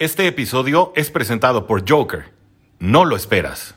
Este episodio es presentado por Joker. No lo esperas.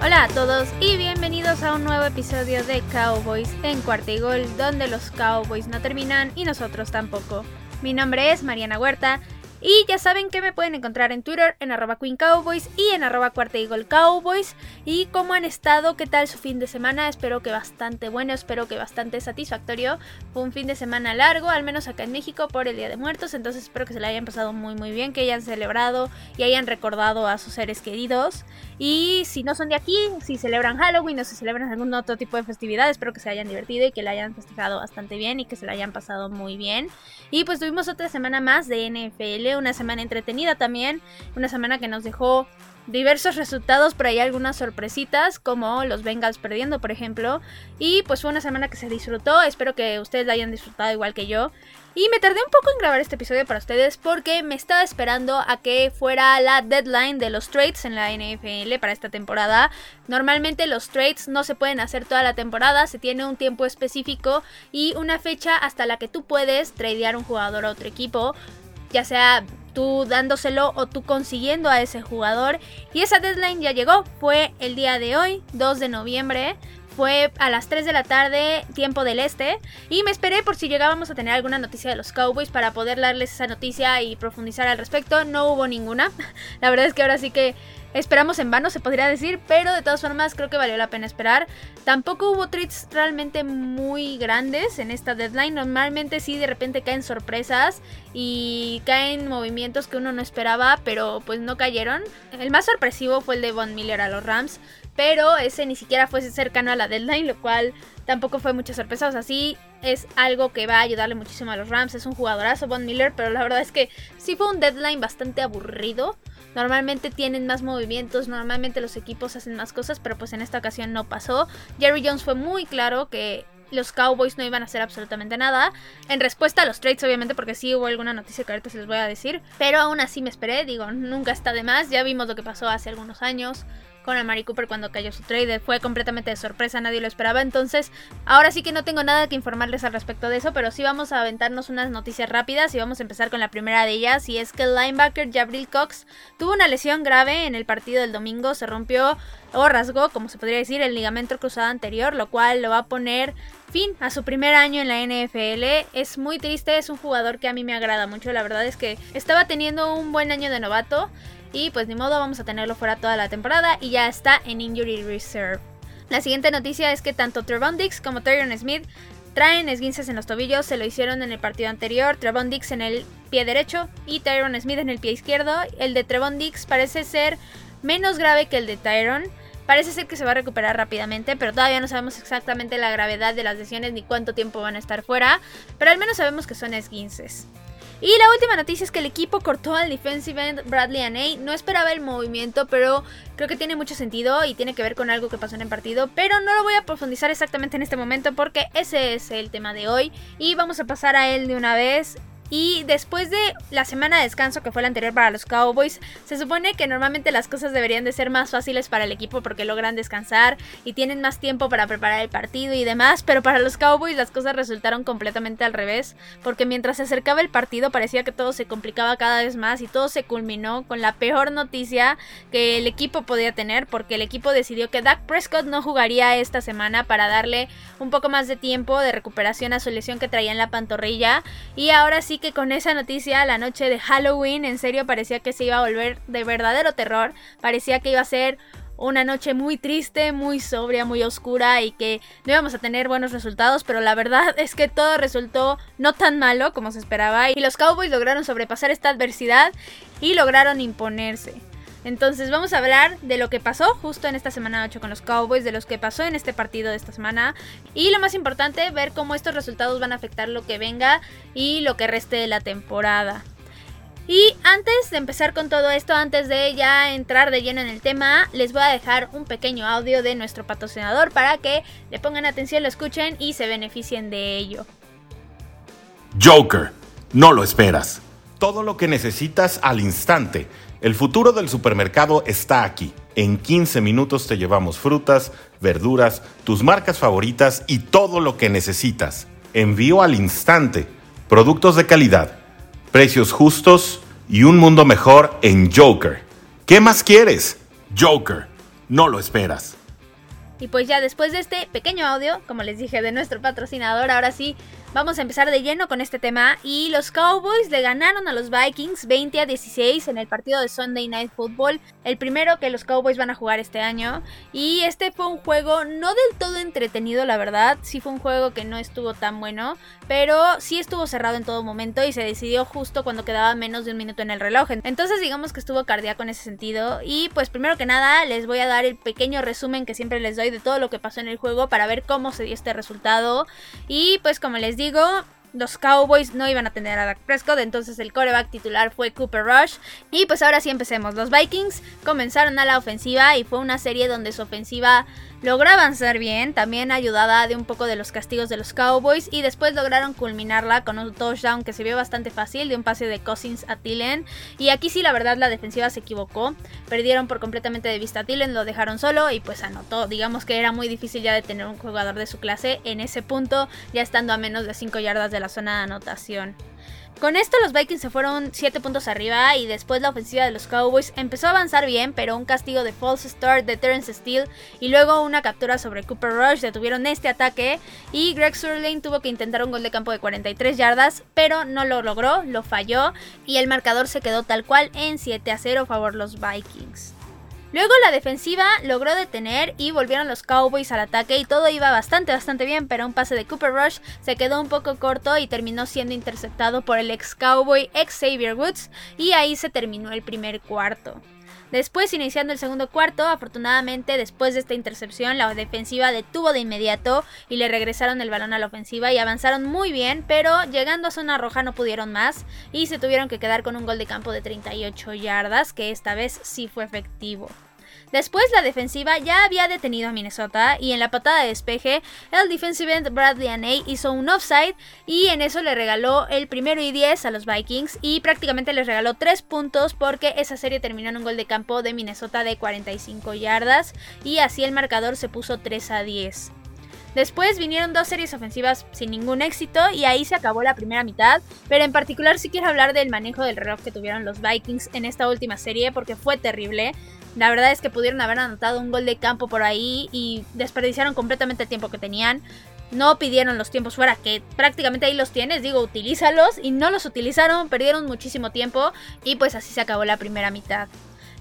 Hola a todos y bienvenidos a un nuevo episodio de Cowboys en Cuarta y Gol, donde los Cowboys no terminan y nosotros tampoco. Mi nombre es Mariana Huerta y ya saben que me pueden encontrar en Twitter en arroba Queen Cowboys y en arroba Cuarta Eagle Cowboys. Y cómo han estado, qué tal su fin de semana. Espero que bastante bueno, espero que bastante satisfactorio. Fue un fin de semana largo, al menos acá en México, por el Día de Muertos. Entonces espero que se la hayan pasado muy muy bien, que hayan celebrado y hayan recordado a sus seres queridos. Y si no son de aquí, si celebran Halloween o si celebran algún otro tipo de festividad, espero que se hayan divertido y que la hayan festejado bastante bien y que se la hayan pasado muy bien. Y pues tuvimos otra semana más de NFL una semana entretenida también, una semana que nos dejó diversos resultados, pero hay algunas sorpresitas, como los Bengals perdiendo, por ejemplo. Y pues fue una semana que se disfrutó, espero que ustedes la hayan disfrutado igual que yo. Y me tardé un poco en grabar este episodio para ustedes porque me estaba esperando a que fuera la deadline de los trades en la NFL para esta temporada. Normalmente los trades no se pueden hacer toda la temporada, se tiene un tiempo específico y una fecha hasta la que tú puedes tradear un jugador a otro equipo ya sea tú dándoselo o tú consiguiendo a ese jugador. Y esa deadline ya llegó, fue el día de hoy, 2 de noviembre. Fue a las 3 de la tarde, tiempo del este. Y me esperé por si llegábamos a tener alguna noticia de los Cowboys para poder darles esa noticia y profundizar al respecto. No hubo ninguna. La verdad es que ahora sí que Esperamos en vano, se podría decir, pero de todas formas creo que valió la pena esperar. Tampoco hubo trades realmente muy grandes en esta deadline. Normalmente sí de repente caen sorpresas y caen movimientos que uno no esperaba, pero pues no cayeron. El más sorpresivo fue el de Von Miller a los Rams, pero ese ni siquiera fue cercano a la deadline, lo cual tampoco fue mucha sorpresa. O sea, sí es algo que va a ayudarle muchísimo a los Rams. Es un jugadorazo Von Miller, pero la verdad es que sí fue un deadline bastante aburrido. Normalmente tienen más movimientos, normalmente los equipos hacen más cosas, pero pues en esta ocasión no pasó. Jerry Jones fue muy claro que los Cowboys no iban a hacer absolutamente nada. En respuesta a los trades, obviamente, porque sí hubo alguna noticia que ahorita se les voy a decir. Pero aún así me esperé, digo, nunca está de más. Ya vimos lo que pasó hace algunos años con Amari Cooper cuando cayó su trade. Fue completamente de sorpresa, nadie lo esperaba. Entonces, ahora sí que no tengo nada que informarles al respecto de eso, pero sí vamos a aventarnos unas noticias rápidas y vamos a empezar con la primera de ellas. Y es que el linebacker Jabril Cox tuvo una lesión grave en el partido del domingo. Se rompió o rasgó, como se podría decir, el ligamento cruzado anterior, lo cual lo va a poner fin a su primer año en la NFL. Es muy triste, es un jugador que a mí me agrada mucho. La verdad es que estaba teniendo un buen año de novato. Y pues ni modo, vamos a tenerlo fuera toda la temporada y ya está en Injury Reserve. La siguiente noticia es que tanto Trevon Dix como Tyron Smith traen esguinces en los tobillos, se lo hicieron en el partido anterior, Trevon Dix en el pie derecho y Tyron Smith en el pie izquierdo. El de Trevon Dix parece ser menos grave que el de Tyron. Parece ser que se va a recuperar rápidamente, pero todavía no sabemos exactamente la gravedad de las lesiones ni cuánto tiempo van a estar fuera. Pero al menos sabemos que son esguinces. Y la última noticia es que el equipo cortó al defensive end Bradley Aney. No esperaba el movimiento, pero creo que tiene mucho sentido y tiene que ver con algo que pasó en el partido. Pero no lo voy a profundizar exactamente en este momento porque ese es el tema de hoy. Y vamos a pasar a él de una vez. Y después de la semana de descanso que fue la anterior para los Cowboys, se supone que normalmente las cosas deberían de ser más fáciles para el equipo porque logran descansar y tienen más tiempo para preparar el partido y demás, pero para los Cowboys las cosas resultaron completamente al revés, porque mientras se acercaba el partido parecía que todo se complicaba cada vez más y todo se culminó con la peor noticia que el equipo podía tener, porque el equipo decidió que Dak Prescott no jugaría esta semana para darle un poco más de tiempo de recuperación a su lesión que traía en la pantorrilla. Y ahora sí que con esa noticia, la noche de Halloween, en serio parecía que se iba a volver de verdadero terror. Parecía que iba a ser una noche muy triste, muy sobria, muy oscura y que no íbamos a tener buenos resultados, pero la verdad es que todo resultó no tan malo como se esperaba y los Cowboys lograron sobrepasar esta adversidad y lograron imponerse. Entonces vamos a hablar de lo que pasó justo en esta semana 8 con los Cowboys, de lo que pasó en este partido de esta semana y lo más importante, ver cómo estos resultados van a afectar lo que venga y lo que reste de la temporada. Y antes de empezar con todo esto, antes de ya entrar de lleno en el tema, les voy a dejar un pequeño audio de nuestro patrocinador para que le pongan atención, lo escuchen y se beneficien de ello. Joker, no lo esperas. Todo lo que necesitas al instante. El futuro del supermercado está aquí. En 15 minutos te llevamos frutas, verduras, tus marcas favoritas y todo lo que necesitas. Envío al instante. Productos de calidad, precios justos y un mundo mejor en Joker. ¿Qué más quieres? Joker, no lo esperas. Y pues ya después de este pequeño audio, como les dije, de nuestro patrocinador, ahora sí Vamos a empezar de lleno con este tema. Y los Cowboys le ganaron a los Vikings 20 a 16 en el partido de Sunday Night Football, el primero que los Cowboys van a jugar este año. Y este fue un juego no del todo entretenido la verdad, sí fue un juego que no estuvo tan bueno, pero sí estuvo cerrado en todo momento y se decidió justo cuando quedaba menos de un minuto en el reloj, entonces digamos que estuvo cardíaco en ese sentido. Y pues primero que nada les voy a dar el pequeño resumen que siempre les doy de todo lo que pasó en el juego para ver cómo se dio este resultado. Y pues como les digo, los Cowboys no iban a tener a Dak Prescott, entonces el coreback titular fue Cooper Rush. Y pues ahora sí empecemos. Los Vikings comenzaron a la ofensiva y fue una serie donde su ofensiva Logró avanzar bien, también ayudada de un poco de los castigos de los Cowboys y después lograron culminarla con un touchdown que se vio bastante fácil de un pase de Cousins a Tillen. Y aquí sí la verdad la defensiva se equivocó, perdieron por completamente de vista a Tillen, lo dejaron solo y pues anotó. Digamos que era muy difícil ya de tener un jugador de su clase en ese punto, ya estando a menos de 5 yardas de la zona de anotación. Con esto los Vikings se fueron 7 puntos arriba y después la ofensiva de los Cowboys empezó a avanzar bien, pero un castigo de false start de Terrence Steele y luego una captura sobre Cooper Rush detuvieron este ataque y Greg Surlane tuvo que intentar un gol de campo de 43 yardas, pero no lo logró, lo falló y el marcador se quedó tal cual en 7 a 0 a favor los Vikings. Luego la defensiva logró detener y volvieron los Cowboys al ataque y todo iba bastante bastante bien, pero un pase de Cooper Rush se quedó un poco corto y terminó siendo interceptado por el ex Cowboy ex Xavier Woods y ahí se terminó el primer cuarto. Después, iniciando el segundo cuarto, afortunadamente después de esta intercepción, la defensiva detuvo de inmediato y le regresaron el balón a la ofensiva y avanzaron muy bien, pero llegando a zona roja no pudieron más y se tuvieron que quedar con un gol de campo de 38 yardas, que esta vez sí fue efectivo. Después la defensiva ya había detenido a Minnesota y en la patada de despeje el defensive end Bradley Aney hizo un offside y en eso le regaló el primero y 10 a los Vikings y prácticamente les regaló 3 puntos porque esa serie terminó en un gol de campo de Minnesota de 45 yardas y así el marcador se puso 3 a 10. Después vinieron dos series ofensivas sin ningún éxito y ahí se acabó la primera mitad, pero en particular sí quiero hablar del manejo del reloj que tuvieron los Vikings en esta última serie porque fue terrible. La verdad es que pudieron haber anotado un gol de campo por ahí y desperdiciaron completamente el tiempo que tenían. No pidieron los tiempos fuera, que prácticamente ahí los tienes, digo, utilízalos y no los utilizaron, perdieron muchísimo tiempo y pues así se acabó la primera mitad.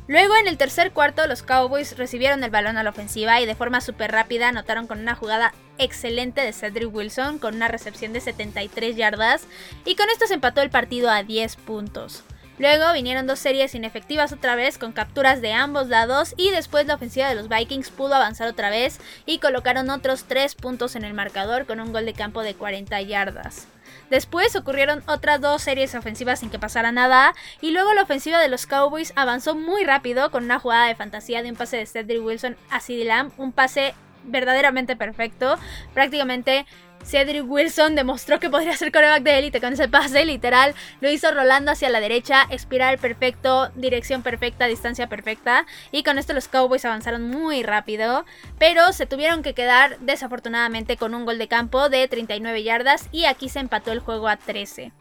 Luego en el tercer cuarto los Cowboys recibieron el balón a la ofensiva y de forma súper rápida anotaron con una jugada excelente de Cedric Wilson con una recepción de 73 yardas y con esto se empató el partido a 10 puntos. Luego vinieron dos series inefectivas otra vez con capturas de ambos lados y después la ofensiva de los Vikings pudo avanzar otra vez y colocaron otros 3 puntos en el marcador con un gol de campo de 40 yardas. Después ocurrieron otras dos series ofensivas sin que pasara nada y luego la ofensiva de los Cowboys avanzó muy rápido con una jugada de fantasía de un pase de Cedric Wilson a CeeDee Lamb, un pase verdaderamente perfecto, prácticamente Cedric Wilson demostró que podría ser coreback de élite con ese pase, literal. Lo hizo rolando hacia la derecha, espiral perfecto, dirección perfecta, distancia perfecta. Y con esto los Cowboys avanzaron muy rápido. Pero se tuvieron que quedar desafortunadamente con un gol de campo de 39 yardas. Y aquí se empató el juego a 13.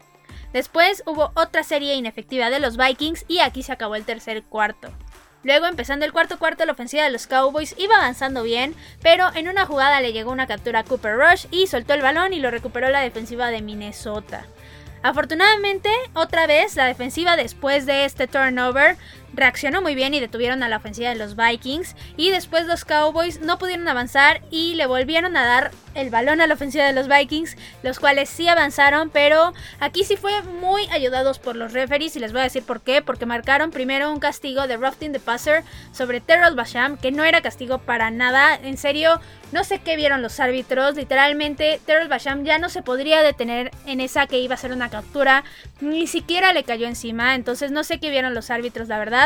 Después hubo otra serie inefectiva de los Vikings y aquí se acabó el tercer cuarto. Luego, empezando el cuarto cuarto, la ofensiva de los Cowboys iba avanzando bien, pero en una jugada le llegó una captura a Cooper Rush y soltó el balón y lo recuperó la defensiva de Minnesota. Afortunadamente, otra vez la defensiva después de este turnover reaccionó muy bien y detuvieron a la ofensiva de los Vikings. Y después los Cowboys no pudieron avanzar y le volvieron a dar el balón a la ofensiva de los Vikings, los cuales sí avanzaron, pero aquí sí fue muy ayudados por los referees y les voy a decir por qué, porque marcaron primero un castigo de roughing the passer sobre Terrell Basham, que no era castigo para nada, en serio, no sé qué vieron los árbitros, literalmente Terrell Basham ya no se podría detener en esa que iba a ser una captura, ni siquiera le cayó encima, entonces no sé qué vieron los árbitros, la verdad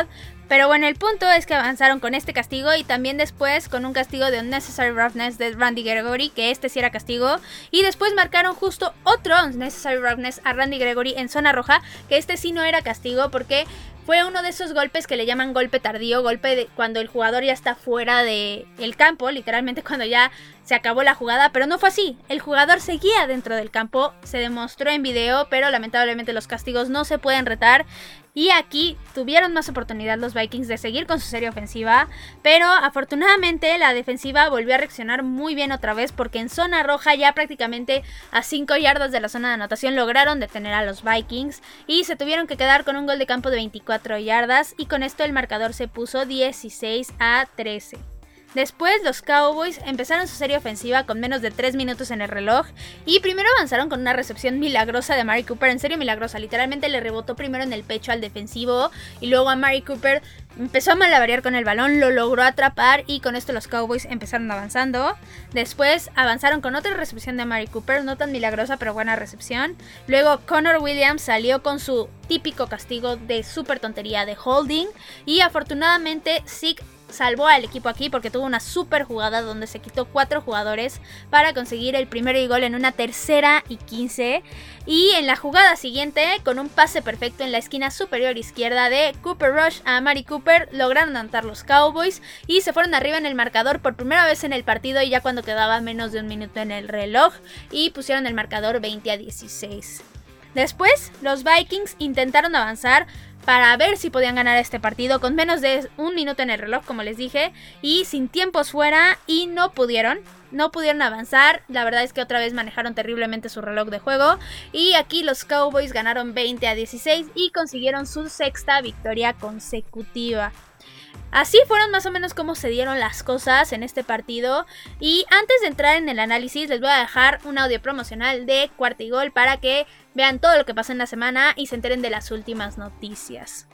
Pero bueno, el punto es que avanzaron con este castigo y también después con un castigo de Unnecessary Roughness de Randy Gregory, que este sí era castigo. Y después marcaron justo otro Unnecessary Roughness a Randy Gregory en zona roja, que este sí no era castigo porque fue uno de esos golpes que le llaman golpe tardío, golpe de cuando el jugador ya está fuera del el campo, literalmente cuando ya se acabó la jugada, pero no fue así. El jugador seguía dentro del campo, se demostró en video, pero lamentablemente los castigos no se pueden retar. Y aquí tuvieron más oportunidad los Vikings de seguir con su serie ofensiva, pero afortunadamente la defensiva volvió a reaccionar muy bien otra vez porque en zona roja ya prácticamente a 5 yardas de la zona de anotación lograron detener a los Vikings y se tuvieron que quedar con un gol de campo de 24 yardas y con esto el marcador se puso 16 a 13. Después los Cowboys empezaron su serie ofensiva con menos de 3 minutos en el reloj y primero avanzaron con una recepción milagrosa de Mari Cooper, en serio milagrosa, literalmente le rebotó primero en el pecho al defensivo y luego a Mari Cooper empezó a malabarear con el balón, lo logró atrapar y con esto los Cowboys empezaron avanzando. Después avanzaron con otra recepción de Mari Cooper, no tan milagrosa pero buena recepción. Luego Connor Williams salió con su típico castigo de super tontería de holding y afortunadamente Zeke salvó al equipo aquí porque tuvo una super jugada donde se quitó cuatro jugadores para conseguir el primer gol en una tercera y 15. Y en la jugada siguiente, con un pase perfecto en la esquina superior izquierda de Cooper Rush a Mari Cooper, lograron anotar los Cowboys y se fueron arriba en el marcador por primera vez en el partido y ya cuando quedaba menos de un minuto en el reloj y pusieron el marcador 20 a 16. Después, los Vikings intentaron avanzar, para ver si podían ganar este partido con menos de un minuto en el reloj, como les dije, y sin tiempos fuera y no pudieron. No pudieron avanzar, la verdad es que otra vez manejaron terriblemente su reloj de juego y aquí los Cowboys ganaron 20 a 16 y consiguieron su sexta victoria consecutiva. Así fueron más o menos como se dieron las cosas en este partido. Y antes de entrar en el análisis, les voy a dejar un audio promocional de Cuarta y Gol para que vean todo lo que pasó en la semana y se enteren de las últimas noticias.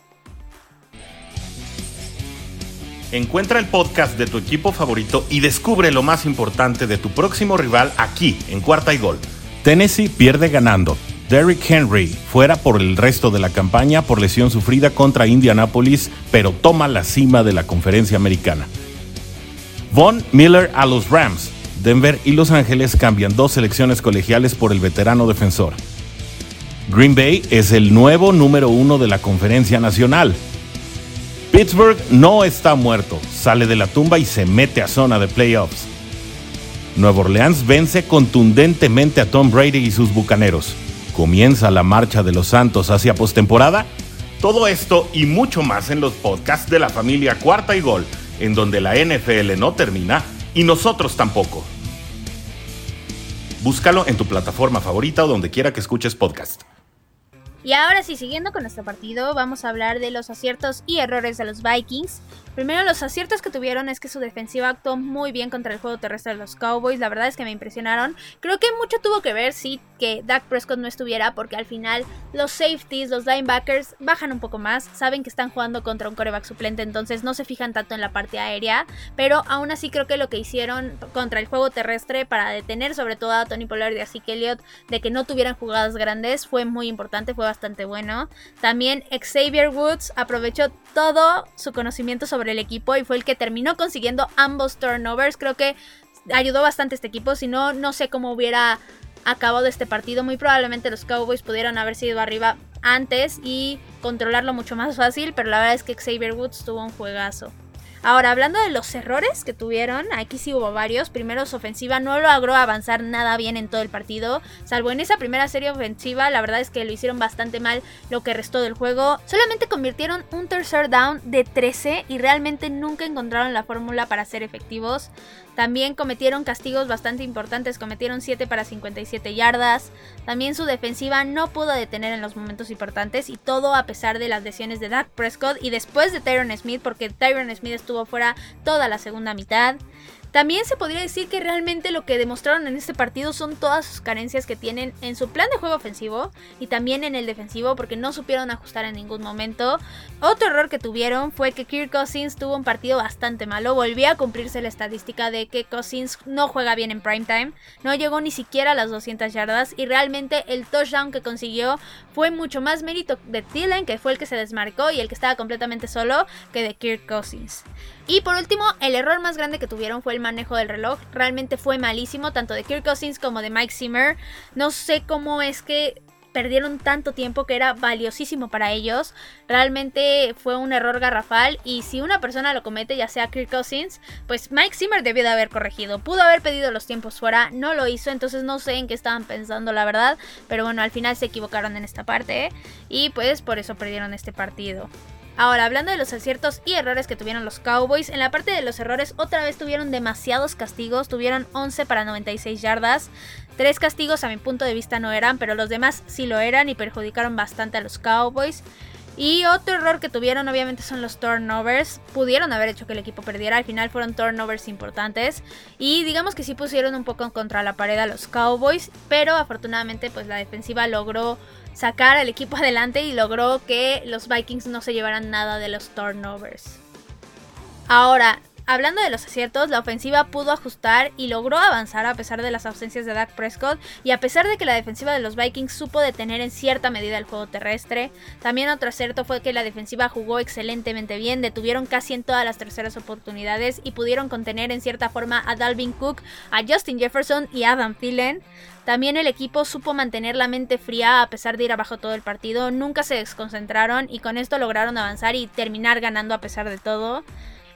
Encuentra el podcast de tu equipo favorito y descubre lo más importante de tu próximo rival aquí, en Cuarta y Gol. Tennessee pierde ganando. Derrick Henry fuera por el resto de la campaña por lesión sufrida contra Indianapolis, pero toma la cima de la conferencia americana. Von Miller a los Rams. Denver y Los Ángeles cambian dos selecciones colegiales por el veterano defensor. Green Bay es el nuevo número uno de la conferencia nacional. Pittsburgh no está muerto, sale de la tumba y se mete a zona de playoffs. Nueva Orleans vence contundentemente a Tom Brady y sus bucaneros comienza la marcha de los Santos hacia postemporada? Todo esto y mucho más en los podcasts de la familia Cuarta y Gol, en donde la NFL no termina y nosotros tampoco. Búscalo en tu plataforma favorita o donde quiera que escuches podcast. Y ahora sí, siguiendo con nuestro partido, vamos a hablar de los aciertos y errores de los Vikings. Primero, los aciertos que tuvieron es que su defensiva actuó muy bien contra el juego terrestre de los Cowboys. La verdad es que me impresionaron. Creo que mucho tuvo que ver, sí, que Dak Prescott no estuviera, porque al final los safeties, los linebackers, bajan un poco más. Saben que están jugando contra un coreback suplente, entonces no se fijan tanto en la parte aérea. Pero aún así, creo que lo que hicieron contra el juego terrestre para detener, sobre todo a Tony Pollard y a Zeke Elliott, de que no tuvieran jugadas grandes, fue muy importante, fue bastante bueno. También Xavier Woods aprovechó todo su conocimiento sobre el equipo y fue el que terminó consiguiendo ambos turnovers. Creo que ayudó bastante este equipo, si no, no sé cómo hubiera acabado este partido. Muy probablemente los Cowboys pudieron haber sido arriba antes y controlarlo mucho más fácil, pero la verdad es que Xavier Woods tuvo un juegazo. Ahora, hablando de los errores que tuvieron, aquí sí hubo varios. Primero, su ofensiva no logró avanzar nada bien en todo el partido. Salvo en esa primera serie ofensiva, la verdad es que lo hicieron bastante mal lo que restó del juego. Solamente convirtieron un tercer down de 13 y realmente nunca encontraron la fórmula para ser efectivos. También cometieron castigos bastante importantes, cometieron 7 para 57 yardas. También su defensiva no pudo detener en los momentos importantes y todo a pesar de las lesiones de Dak Prescott y después de Tyron Smith porque Tyron Smith estuvo fuera toda la segunda mitad. También se podría decir que realmente lo que demostraron en este partido son todas sus carencias que tienen en su plan de juego ofensivo y también en el defensivo porque no supieron ajustar en ningún momento. Otro error que tuvieron fue que Kirk Cousins tuvo un partido bastante malo. Volvía a cumplirse la estadística de que Cousins no juega bien en primetime. No llegó ni siquiera a las 200 yardas y realmente el touchdown que consiguió fue mucho más mérito de Thielen, que fue el que se desmarcó y el que estaba completamente solo, que de Kirk Cousins. Y por último, el error más grande que tuvieron fue el manejo del reloj. Realmente fue malísimo, tanto de Kirk Cousins como de Mike Zimmer. No sé cómo es que perdieron tanto tiempo que era valiosísimo para ellos. Realmente fue un error garrafal y si una persona lo comete, ya sea Kirk Cousins, pues Mike Zimmer debió de haber corregido. Pudo haber pedido los tiempos fuera, no lo hizo, entonces no sé en qué estaban pensando la verdad, pero bueno, al final se equivocaron en esta parte y pues por eso perdieron este partido. Ahora, hablando de los aciertos y errores que tuvieron los Cowboys, en la parte de los errores otra vez tuvieron demasiados castigos, tuvieron 11 para 96 yardas. Tres castigos a mi punto de vista no eran, pero los demás sí lo eran y perjudicaron bastante a los Cowboys. Y otro error que tuvieron obviamente son los turnovers. Pudieron haber hecho que el equipo perdiera, al final fueron turnovers importantes. Y digamos que sí pusieron un poco contra la pared a los Cowboys, pero afortunadamente pues la defensiva logró sacar al equipo adelante y logró que los Vikings no se llevaran nada de los turnovers. Ahora, hablando de los aciertos, la ofensiva pudo ajustar y logró avanzar a pesar de las ausencias de Dak Prescott y a pesar de que la defensiva de los Vikings supo detener en cierta medida el juego terrestre. También otro acierto fue que la defensiva jugó excelentemente bien, detuvieron casi en todas las terceras oportunidades y pudieron contener en cierta forma a Dalvin Cook, a Justin Jefferson y Adam Thielen. También el equipo supo mantener la mente fría a pesar de ir abajo todo el partido, nunca se desconcentraron y con esto lograron avanzar y terminar ganando a pesar de todo.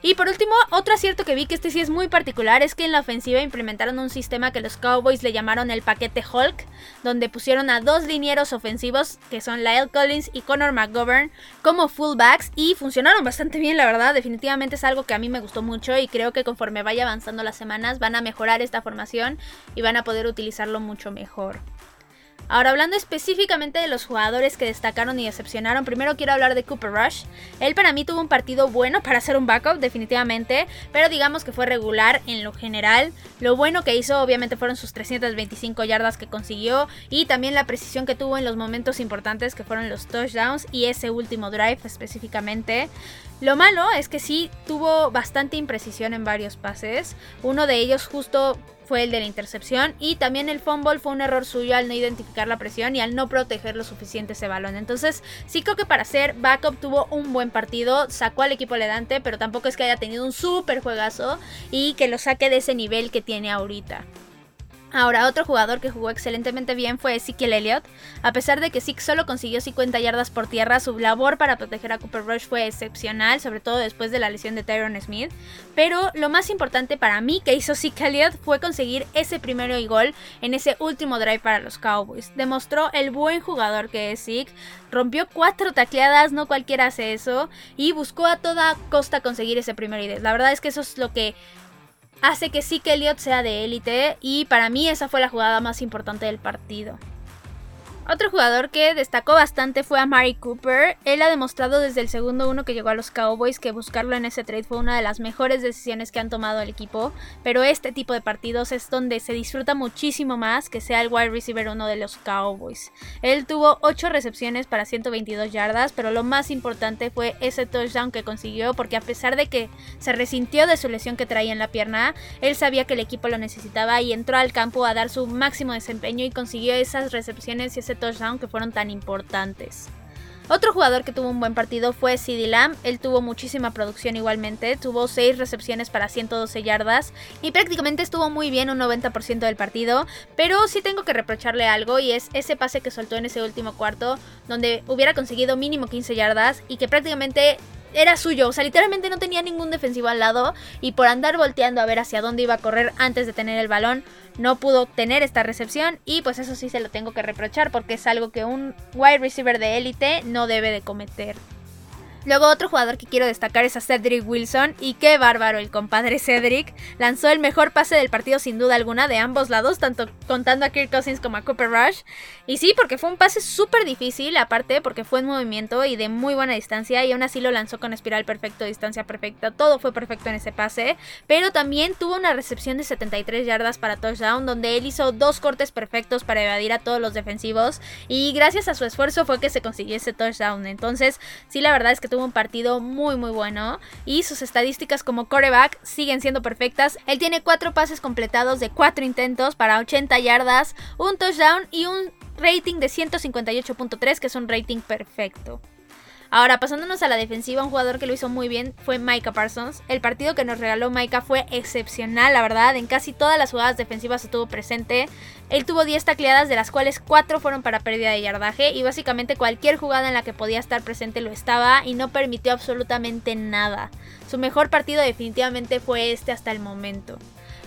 Y por último, otro acierto que vi que este sí es muy particular es que en la ofensiva implementaron un sistema que los Cowboys le llamaron el paquete Hulk, donde pusieron a dos linieros ofensivos, que son Lyle Collins y Connor McGovern, como fullbacks y funcionaron bastante bien, la verdad. Definitivamente es algo que a mí me gustó mucho y creo que conforme vaya avanzando las semanas van a mejorar esta formación y van a poder utilizarlo mucho mejor. Ahora hablando específicamente de los jugadores que destacaron y decepcionaron, primero quiero hablar de Cooper Rush. Él para mí tuvo un partido bueno para ser un backup, definitivamente, pero digamos que fue regular en lo general. Lo bueno que hizo obviamente fueron sus 325 yardas que consiguió y también la precisión que tuvo en los momentos importantes que fueron los touchdowns y ese último drive específicamente. Lo malo es que sí tuvo bastante imprecisión en varios pases. Uno de ellos justo fue el de la intercepción y también el fumble fue un error suyo al no identificar la presión y al no proteger lo suficiente ese balón. Entonces sí creo que para ser backup tuvo un buen partido, sacó al equipo adelante, pero tampoco es que haya tenido un súper juegazo y que lo saque de ese nivel que tiene ahorita. Ahora, otro jugador que jugó excelentemente bien fue Ezekiel Elliott. A pesar de que Zeke solo consiguió 50 yardas por tierra, su labor para proteger a Cooper Rush fue excepcional, sobre todo después de la lesión de Tyron Smith. Pero lo más importante para mí que hizo Zeke Elliott fue conseguir ese primero y gol en ese último drive para los Cowboys. Demostró el buen jugador que es Zeke, rompió cuatro tacleadas, no cualquiera hace eso, y buscó a toda costa conseguir ese primero y diez. La verdad es que eso es lo que hace que sí que Elliot sea de élite y para mí esa fue la jugada más importante del partido. Otro jugador que destacó bastante fue a Cooper. Él ha demostrado desde el segundo uno que llegó a los Cowboys que buscarlo en ese trade fue una de las mejores decisiones que han tomado el equipo. Pero este tipo de partidos es donde se disfruta muchísimo más que sea el wide receiver uno de los Cowboys. Él tuvo 8 recepciones para 122 yardas, pero lo más importante fue ese touchdown que consiguió porque a pesar de que se resintió de su lesión que traía en la pierna, él sabía que el equipo lo necesitaba y entró al campo a dar su máximo desempeño y consiguió esas recepciones y ese touchdown que fueron tan importantes. Otro jugador que tuvo un buen partido fue CD Lamb. Él tuvo muchísima producción igualmente. Tuvo 6 recepciones para 112 yardas. Y prácticamente estuvo muy bien un 90% del partido. Pero sí tengo que reprocharle algo. Y es ese pase que soltó en ese último cuarto. Donde hubiera conseguido mínimo 15 yardas. Y que prácticamente era suyo. O sea, literalmente no tenía ningún defensivo al lado. Y por andar volteando a ver hacia dónde iba a correr antes de tener el balón no pudo obtener esta recepción y pues eso sí se lo tengo que reprochar porque es algo que un wide receiver de élite no debe de cometer. Luego otro jugador que quiero destacar es a Cedric Wilson y qué bárbaro el compadre Cedric. Lanzó el mejor pase del partido sin duda alguna de ambos lados, tanto contando a Kirk Cousins como a Cooper Rush. Y sí, porque fue un pase súper difícil, aparte porque fue en movimiento y de muy buena distancia y aún así lo lanzó con espiral perfecto, distancia perfecta, todo fue perfecto en ese pase. Pero también tuvo una recepción de 73 yardas para touchdown donde él hizo dos cortes perfectos para evadir a todos los defensivos y gracias a su esfuerzo fue que se consiguió ese touchdown. Entonces, sí, la verdad es que tuvo un partido muy muy bueno y sus estadísticas como coreback siguen siendo perfectas. Él tiene cuatro pases completados de cuatro intentos para 80 yardas, un touchdown y un rating de 158.3, que es un rating perfecto. Ahora, pasándonos a la defensiva, un jugador que lo hizo muy bien fue Micah Parsons. El partido que nos regaló Micah fue excepcional, la verdad. En casi todas las jugadas defensivas estuvo presente. Él tuvo 10 tacleadas, de las cuales 4 fueron para pérdida de yardaje. Y básicamente cualquier jugada en la que podía estar presente lo estaba y no permitió absolutamente nada. Su mejor partido definitivamente fue este hasta el momento.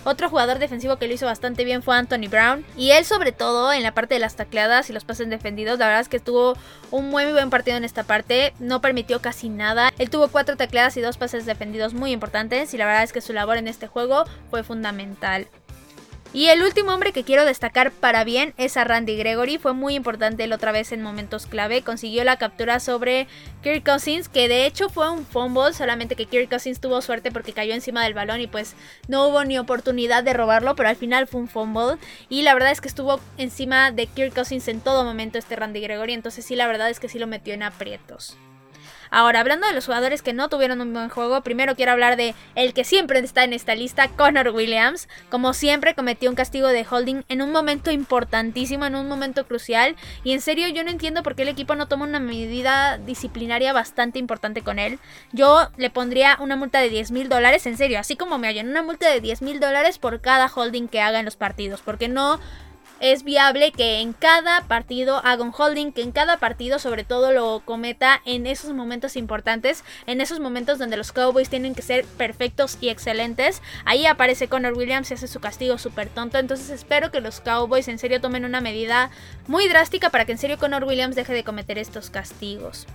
Otro jugador defensivo que lo hizo bastante bien fue Anthony Brown. Y él sobre todo en la parte de las tacleadas y los pases defendidos. La verdad es que tuvo un muy, buen partido en esta parte. No permitió casi nada. Él tuvo cuatro tacleadas y dos pases defendidos muy importantes. Y la verdad es que su labor en este juego fue fundamental. Y el último hombre que quiero destacar para bien es a Randy Gregory. Fue muy importante él otra vez en momentos clave. Consiguió la captura sobre Kirk Cousins, que de hecho fue un fumble, solamente que Kirk Cousins tuvo suerte porque cayó encima del balón y pues no hubo ni oportunidad de robarlo, pero al final fue un fumble. Y la verdad es que estuvo encima de Kirk Cousins en todo momento este Randy Gregory. Entonces sí, la verdad es que sí lo metió en aprietos. Ahora, hablando de los jugadores que no tuvieron un buen juego, primero quiero hablar de el que siempre está en esta lista, Connor Williams. Como siempre, cometió un castigo de holding en un momento importantísimo, en un momento crucial. Y en serio, yo no entiendo por qué el equipo no toma una medida disciplinaria bastante importante con él. Yo le pondría una multa de 10 mil dólares, en serio, así como me hallan, una multa de 10 mil dólares por cada holding que haga en los partidos. Porque no es viable que en cada partido haga un holding, que en cada partido sobre todo lo cometa en esos momentos importantes, en esos momentos donde los Cowboys tienen que ser perfectos y excelentes. Ahí aparece Connor Williams y hace su castigo súper tonto. Entonces espero que los Cowboys en serio tomen una medida muy drástica para que en serio Connor Williams deje de cometer estos castigos.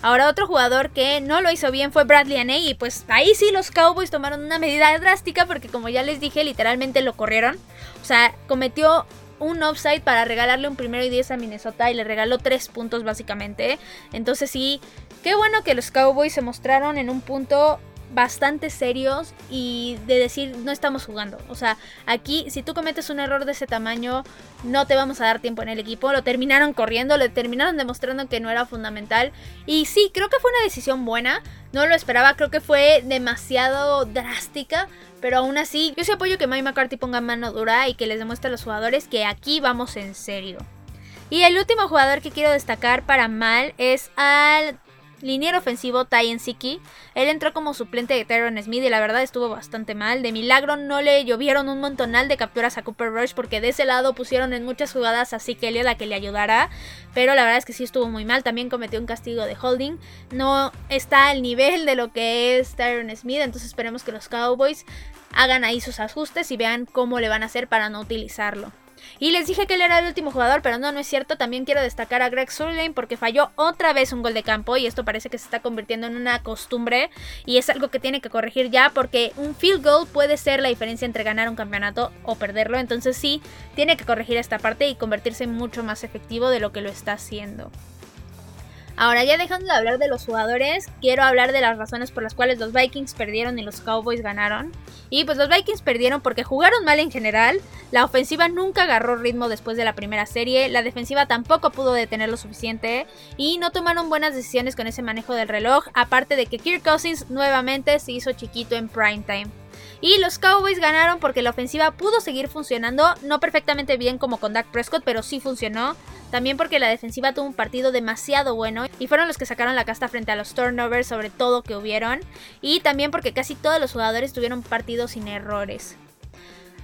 Ahora otro jugador que no lo hizo bien fue Bradley Aney y pues ahí sí los Cowboys tomaron una medida drástica porque como ya les dije literalmente lo corrieron. O sea, cometió un offside para regalarle un primero y 10 a Minnesota y le regaló 3 puntos básicamente. Entonces sí, qué bueno que los Cowboys se mostraron en un punto bastante serios y de decir no estamos jugando. O sea, aquí si tú cometes un error de ese tamaño, no te vamos a dar tiempo en el equipo. Lo terminaron corriendo, le terminaron demostrando que no era fundamental. Y sí, creo que fue una decisión buena. No lo esperaba, creo que fue demasiado drástica. Pero aún así, yo sí apoyo que Mike McCarthy ponga mano dura y que les demuestre a los jugadores que aquí vamos en serio. Y el último jugador que quiero destacar para mal es al liniero ofensivo Tyen Siki. Él entró como suplente de Tyron Smith y la verdad estuvo bastante mal. De milagro no le llovieron un montonal de capturas a Cooper Rush porque de ese lado pusieron en muchas jugadas a Zeke Elliott a que le ayudara. Pero la verdad es que sí estuvo muy mal. También cometió un castigo de holding. No está al nivel de lo que es Tyron Smith. Entonces esperemos que los Cowboys hagan ahí sus ajustes y vean cómo le van a hacer para no utilizarlo. Y les dije que él era el último jugador, pero no, no es cierto. También quiero destacar a Greg Surlane porque falló otra vez un gol de campo y esto parece que se está convirtiendo en una costumbre y es algo que tiene que corregir ya porque un field goal puede ser la diferencia entre ganar un campeonato o perderlo. Entonces sí, tiene que corregir esta parte y convertirse en mucho más efectivo de lo que lo está haciendo. Ahora ya dejando de hablar de los jugadores, quiero hablar de las razones por las cuales los Vikings perdieron y los Cowboys ganaron. Y pues los Vikings perdieron porque jugaron mal en general, la ofensiva nunca agarró ritmo después de la primera serie, la defensiva tampoco pudo detener lo suficiente y no tomaron buenas decisiones con ese manejo del reloj, aparte de que Kirk Cousins nuevamente se hizo chiquito en prime time. Y los Cowboys ganaron porque la ofensiva pudo seguir funcionando, no perfectamente bien como con Dak Prescott, pero sí funcionó. También porque la defensiva tuvo un partido demasiado bueno y fueron los que sacaron la casta frente a los turnovers, sobre todo que hubieron. Y también porque casi todos los jugadores tuvieron partidos sin errores.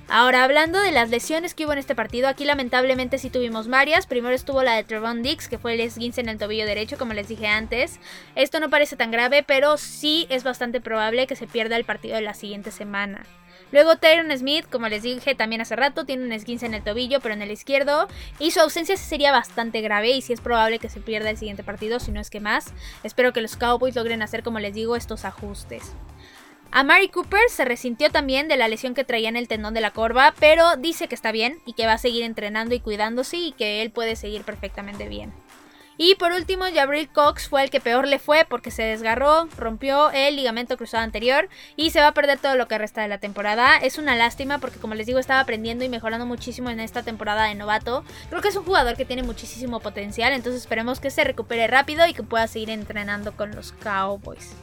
Ahora, hablando de las lesiones que hubo en este partido, aquí lamentablemente sí tuvimos varias. Primero estuvo la de Trevon Dix, que fue el esguince en el tobillo derecho, como les dije antes. Esto no parece tan grave, pero sí es bastante probable que se pierda el partido de la siguiente semana. Luego Tyron Smith, como les dije también hace rato, tiene un esguince en el tobillo, pero en el izquierdo. Y su ausencia sería bastante grave y sí es probable que se pierda el siguiente partido, si no es que más. Espero que los Cowboys logren hacer, como les digo, estos ajustes. Mary Cooper se resintió también de la lesión que traía en el tendón de la corva, pero dice que está bien y que va a seguir entrenando y cuidándose y que él puede seguir perfectamente bien. Y por último, Jabril Cox fue el que peor le fue porque se desgarró, rompió el ligamento cruzado anterior y se va a perder todo lo que resta de la temporada. Es una lástima porque como les digo estaba aprendiendo y mejorando muchísimo en esta temporada de novato. Creo que es un jugador que tiene muchísimo potencial, entonces esperemos que se recupere rápido y que pueda seguir entrenando con los Cowboys.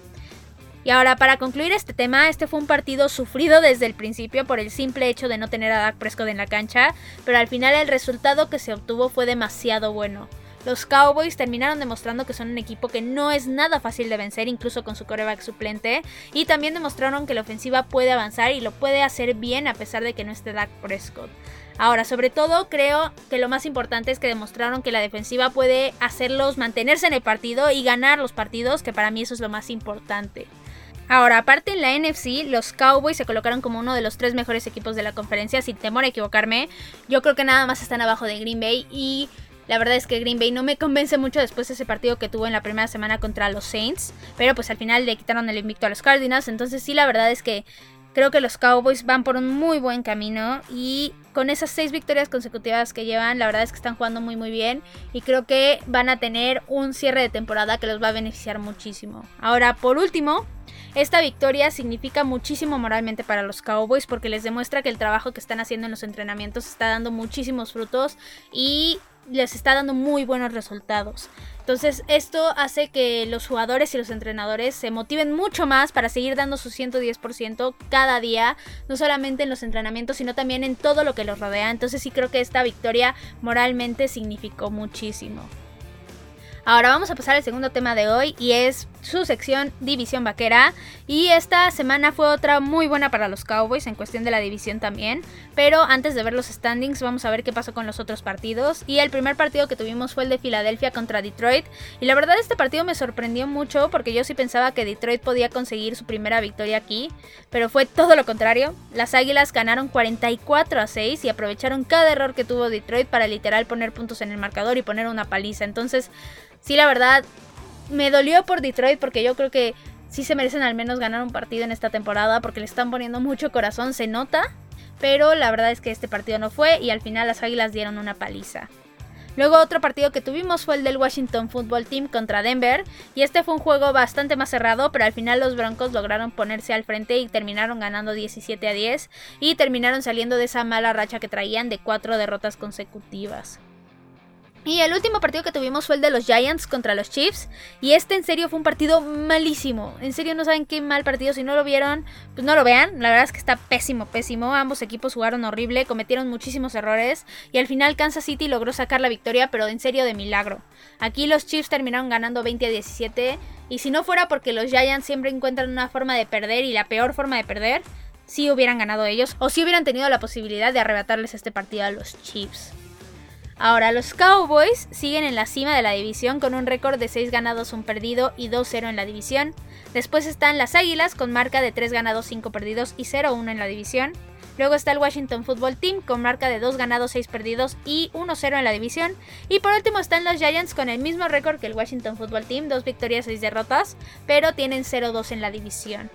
Y ahora, para concluir este tema, este fue un partido sufrido desde el principio por el simple hecho de no tener a Dak Prescott en la cancha, pero al final el resultado que se obtuvo fue demasiado bueno. Los Cowboys terminaron demostrando que son un equipo que no es nada fácil de vencer, incluso con su coreback suplente, y también demostraron que la ofensiva puede avanzar y lo puede hacer bien a pesar de que no esté Dak Prescott. Ahora, sobre todo, creo que lo más importante es que demostraron que la defensiva puede hacerlos mantenerse en el partido y ganar los partidos, que para mí eso es lo más importante. Ahora, aparte en la NFC, los Cowboys se colocaron como uno de los tres mejores equipos de la conferencia, sin temor a equivocarme. Yo creo que nada más están abajo de Green Bay y la verdad es que Green Bay no me convence mucho después de ese partido que tuvo en la primera semana contra los Saints. Pero pues al final le quitaron el invicto a los Cardinals. Entonces sí, la verdad es que creo que los Cowboys van por un muy buen camino. Y con esas seis victorias consecutivas que llevan, la verdad es que están jugando muy muy bien. Y creo que van a tener un cierre de temporada que los va a beneficiar muchísimo. Ahora, por último, esta victoria significa muchísimo moralmente para los Cowboys porque les demuestra que el trabajo que están haciendo en los entrenamientos está dando muchísimos frutos y les está dando muy buenos resultados. Entonces esto hace que los jugadores y los entrenadores se motiven mucho más para seguir dando su 110% cada día, no solamente en los entrenamientos, sino también en todo lo que los rodea. Entonces sí creo que esta victoria moralmente significó muchísimo. Ahora vamos a pasar al segundo tema de hoy y es su sección División Vaquera. Y esta semana fue otra muy buena para los Cowboys en cuestión de la división también. Pero antes de ver los standings vamos a ver qué pasó con los otros partidos. Y el primer partido que tuvimos fue el de Filadelfia contra Detroit. Y la verdad este partido me sorprendió mucho porque yo sí pensaba que Detroit podía conseguir su primera victoria aquí. Pero fue todo lo contrario. Las Águilas ganaron 44 a 6 y aprovecharon cada error que tuvo Detroit para literal poner puntos en el marcador y poner una paliza. Entonces sí, la verdad, me dolió por Detroit porque yo creo que sí se merecen al menos ganar un partido en esta temporada porque le están poniendo mucho corazón, se nota. Pero la verdad es que este partido no fue y al final las Águilas dieron una paliza. Luego otro partido que tuvimos fue el del Washington Football Team contra Denver y este fue un juego bastante más cerrado, pero al final los Broncos lograron ponerse al frente y terminaron ganando 17 a 10 y terminaron saliendo de esa mala racha que traían de cuatro derrotas consecutivas. Y el último partido que tuvimos fue el de los Giants contra los Chiefs. Y este en serio fue un partido malísimo. En serio no saben qué mal partido. Si no lo vieron, pues no lo vean. La verdad es que está pésimo, pésimo. Ambos equipos jugaron horrible, cometieron muchísimos errores. Y al final Kansas City logró sacar la victoria, pero en serio de milagro. Aquí los Chiefs terminaron ganando 20 a 17. Y si no fuera porque los Giants siempre encuentran una forma de perder y la peor forma de perder, sí hubieran ganado ellos. O si hubieran tenido la posibilidad de arrebatarles este partido a los Chiefs. Ahora, los Cowboys siguen en la cima de la división con un récord de 6 ganados, 1 perdido y 2-0 en la división. Después están las Águilas con marca de 3 ganados, 5 perdidos y 0-1 en la división. Luego está el Washington Football Team con marca de 2 ganados, 6 perdidos y 1-0 en la división. Y por último están los Giants con el mismo récord que el Washington Football Team, 2 victorias, 6 derrotas, pero tienen 0-2 en la división.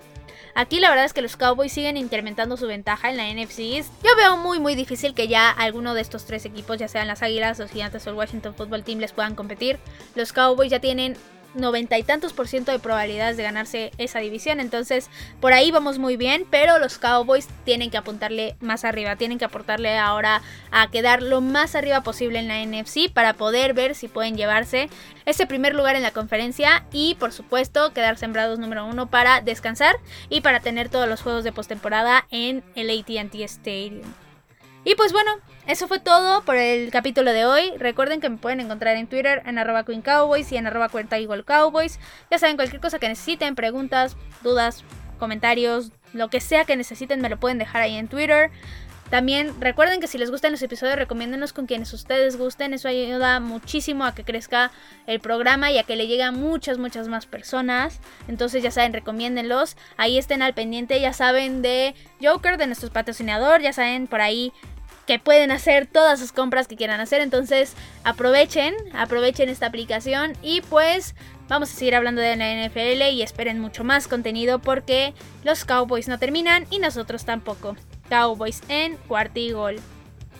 Aquí la verdad es que los Cowboys siguen incrementando su ventaja en la NFC. Yo veo muy muy difícil que ya alguno de estos tres equipos, ya sean las Águilas, los Gigantes o el Washington Football Team, les puedan competir. Los Cowboys ya tienen noventa y tantos por ciento de probabilidades de ganarse esa división. Entonces, por ahí vamos muy bien, pero los Cowboys tienen que apuntarle más arriba, tienen que aportarle ahora a quedar lo más arriba posible en la NFC para poder ver si pueden llevarse ese primer lugar en la conferencia y, por supuesto, quedar sembrados número uno para descansar y para tener todos los juegos de postemporada en el ATT Stadium. Y pues bueno, eso fue todo por el capítulo de hoy. Recuerden que me pueden encontrar en Twitter en arroba Queen Cowboys y en arroba cuenta igual Cowboys. Ya saben, cualquier cosa que necesiten, preguntas, dudas, comentarios, lo que sea que necesiten me lo pueden dejar ahí en Twitter. También recuerden que si les gustan los episodios, recomiéndenos con quienes ustedes gusten. Eso ayuda muchísimo a que crezca el programa y a que le llegue a muchas, muchas más personas. Entonces ya saben, recomiéndenlos. Ahí estén al pendiente, ya saben de Joker, de nuestro patrocinador. Ya saben por ahí que pueden hacer todas sus compras que quieran hacer. Entonces aprovechen, aprovechen esta aplicación y pues vamos a seguir hablando de la NFL y esperen mucho más contenido porque los Cowboys no terminan y nosotros tampoco. Cowboys en cuarto y gol.